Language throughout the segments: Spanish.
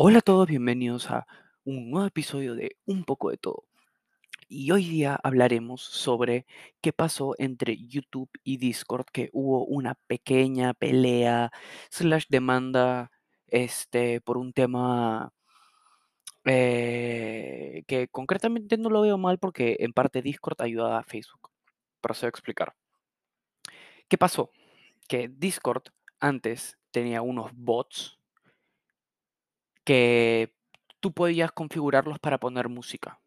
Hola a todos, bienvenidos a un nuevo episodio de Un poco de todo. Y hoy día hablaremos sobre qué pasó entre YouTube y Discord, que hubo una pequeña pelea slash demanda este, por un tema eh, que concretamente no lo veo mal porque en parte Discord ayuda a Facebook. Procedo a explicar. ¿Qué pasó? Que Discord antes tenía unos bots que tú podías configurarlos para poner música.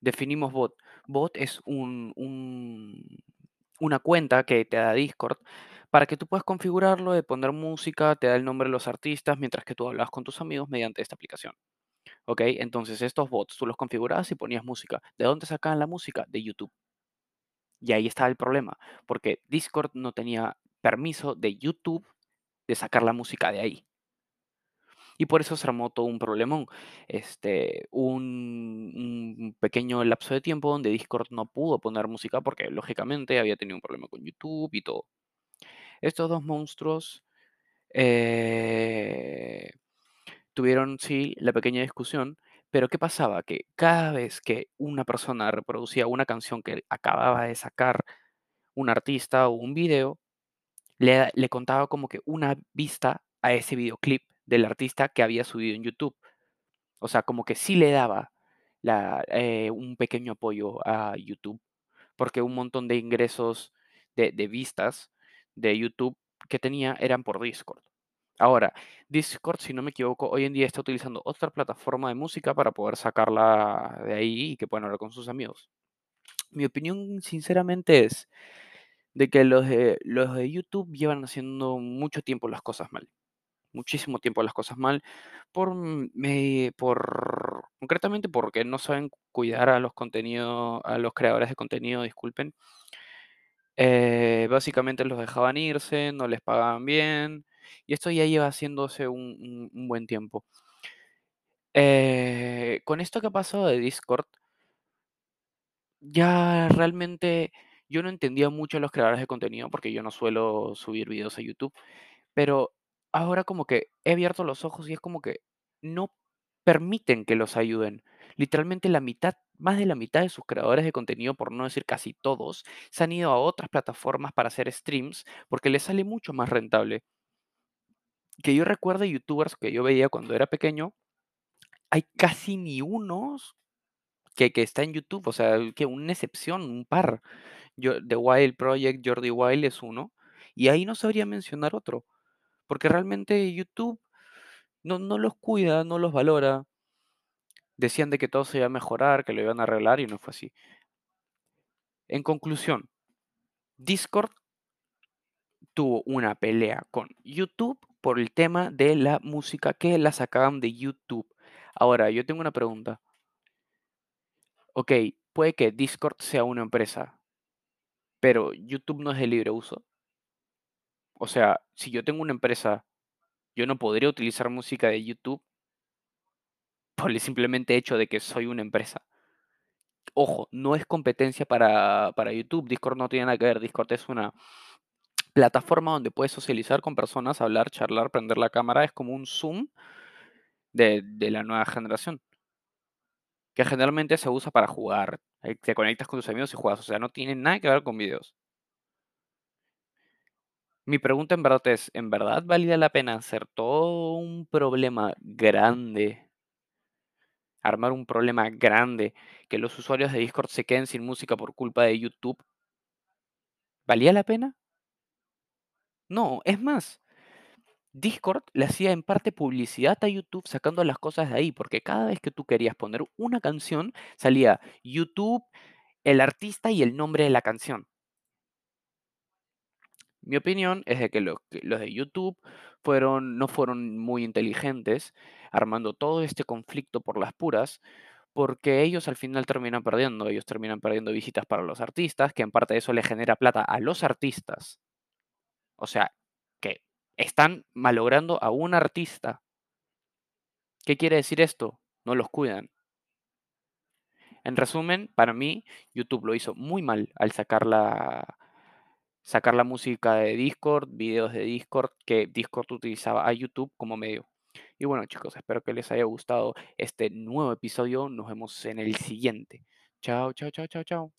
Definimos bot. Bot es un, un- una cuenta que te da Discord para que tú puedas configurarlo de poner música, te da el nombre de los artistas mientras que tú hablas con tus amigos mediante esta aplicación. ¿Ok? Entonces estos bots tú los configurabas y ponías música. ¿De dónde sacaban la música? De YouTube. Y ahí estaba el problema, porque Discord no tenía permiso de YouTube de sacar la música de ahí. Y por eso se armó todo un problemón. Este, un, pequeño lapso de tiempo donde Discord no pudo poner música porque lógicamente había tenido un problema con YouTube y todo. Estos dos monstruos eh, tuvieron, sí, la pequeña discusión, pero ¿qué pasaba? Que cada vez que una persona reproducía una canción que acababa de sacar un artista o un video, le, le contaba como que una vista a ese videoclip del artista que había subido en YouTube. O sea, como que sí le daba eh, un pequeño apoyo a YouTube, porque un montón de ingresos de, vistas de YouTube que tenía eran por Discord. Ahora, Discord, si no me equivoco, hoy en día está utilizando otra plataforma de música para poder sacarla de ahí y que puedan hablar con sus amigos. Mi opinión, sinceramente, es de que los de YouTube llevan haciendo mucho tiempo las cosas mal muchísimo tiempo las cosas mal por, me, por concretamente porque no saben cuidar a los contenidos, a los creadores de contenido, disculpen. Eh, básicamente los dejaban irse, no les pagaban bien, y esto ya lleva haciéndose un, un- un buen tiempo. Eh, con esto que ha pasado de Discord, ya realmente yo no entendía mucho a los creadores de contenido porque yo no suelo subir videos a YouTube. Pero ahora como que he abierto los ojos y es como que no permiten que los ayuden. Literalmente la mitad, más de la mitad de sus creadores de contenido, por no decir casi todos, se han ido a otras plataformas para hacer streams porque les sale mucho más rentable. Que yo recuerde youtubers que yo veía cuando era pequeño, hay casi ni unos que, que está en YouTube, o sea, que una excepción, un par. The Wild Project, Jordi Wild es uno, y ahí no sabría mencionar otro, porque realmente YouTube no, no los cuida, no los valora. Decían de que todo se iba a mejorar, que lo iban a arreglar y no fue así. En conclusión, Discord tuvo una pelea con YouTube por el tema de la música que la sacaban de YouTube. Ahora, yo tengo una pregunta. Ok, puede que Discord sea una empresa, pero YouTube no es de libre uso. O sea, si yo tengo una empresa, yo no podría utilizar música de YouTube por el simplemente hecho de que soy una empresa. Ojo, no es competencia para, para YouTube. Discord no tiene nada que ver. Discord es una plataforma donde puedes socializar con personas, hablar, charlar, prender la cámara. Es como un Zoom de, de la nueva generación. Que generalmente se usa para jugar. Eh, Te conectas con tus amigos y juegas. O sea, no tiene nada que ver con videos. Mi pregunta en verdad es, ¿en verdad valía la pena hacer todo un problema grande? Armar un problema grande, que los usuarios de Discord se queden sin música por culpa de YouTube. ¿Valía la pena? No, es más, Discord le hacía en parte publicidad a YouTube sacando las cosas de ahí, porque cada vez que tú querías poner una canción, salía YouTube, el artista y el nombre de la canción. Mi opinión es de que los, de YouTube no fueron muy inteligentes armando todo este conflicto por las puras, porque ellos al final terminan perdiendo, ellos terminan perdiendo visitas para los artistas, que en parte eso le genera plata a los artistas. O sea, que están malogrando a un artista. ¿Qué quiere decir esto? No los cuidan. En resumen, para mí, YouTube lo hizo muy mal al sacar la, sacar la música de Discord, videos de Discord, que Discord utilizaba a YouTube como medio. Y bueno, chicos, espero que les haya gustado este nuevo episodio. Nos vemos en el siguiente. Chao, chao, chao, chao, chao.